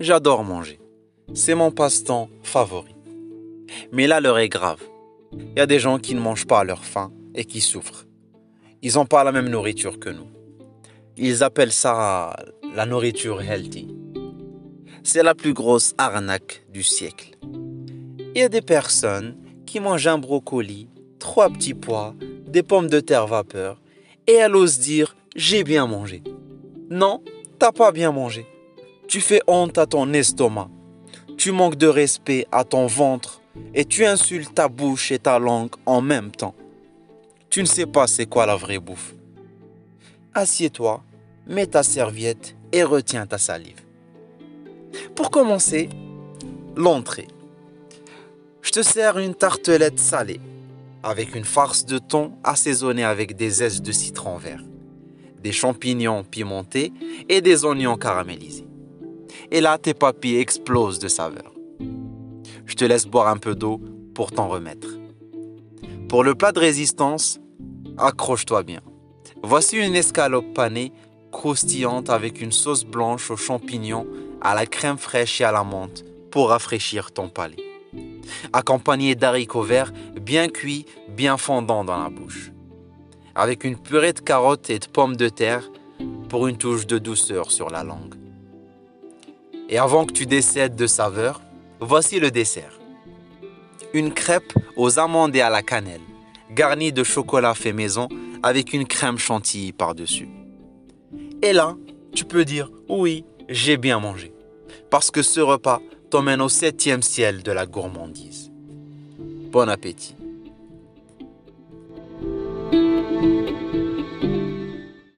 J'adore manger. C'est mon passe-temps favori. Mais là, l'heure est grave. Il y a des gens qui ne mangent pas à leur faim et qui souffrent. Ils n'ont pas la même nourriture que nous. Ils appellent ça la nourriture healthy. C'est la plus grosse arnaque du siècle. Il y a des personnes qui mangent un brocoli, trois petits pois, des pommes de terre vapeur, et elles osent dire j'ai bien mangé. Non, t'as pas bien mangé. Tu fais honte à ton estomac. Tu manques de respect à ton ventre et tu insultes ta bouche et ta langue en même temps. Tu ne sais pas c'est quoi la vraie bouffe. Assieds-toi, mets ta serviette et retiens ta salive. Pour commencer, l'entrée. Je te sers une tartelette salée avec une farce de thon assaisonnée avec des zestes de citron vert, des champignons pimentés et des oignons caramélisés. Et là, tes papilles explosent de saveur. Je te laisse boire un peu d'eau pour t'en remettre. Pour le plat de résistance, accroche-toi bien. Voici une escalope panée croustillante avec une sauce blanche aux champignons, à la crème fraîche et à la menthe pour rafraîchir ton palais. Accompagné d'haricots verts bien cuits, bien fondants dans la bouche. Avec une purée de carottes et de pommes de terre pour une touche de douceur sur la langue. Et avant que tu décèdes de saveur, voici le dessert. Une crêpe aux amandes et à la cannelle, garnie de chocolat fait maison avec une crème chantilly par-dessus. Et là, tu peux dire oui, j'ai bien mangé. Parce que ce repas t'emmène au septième ciel de la gourmandise. Bon appétit.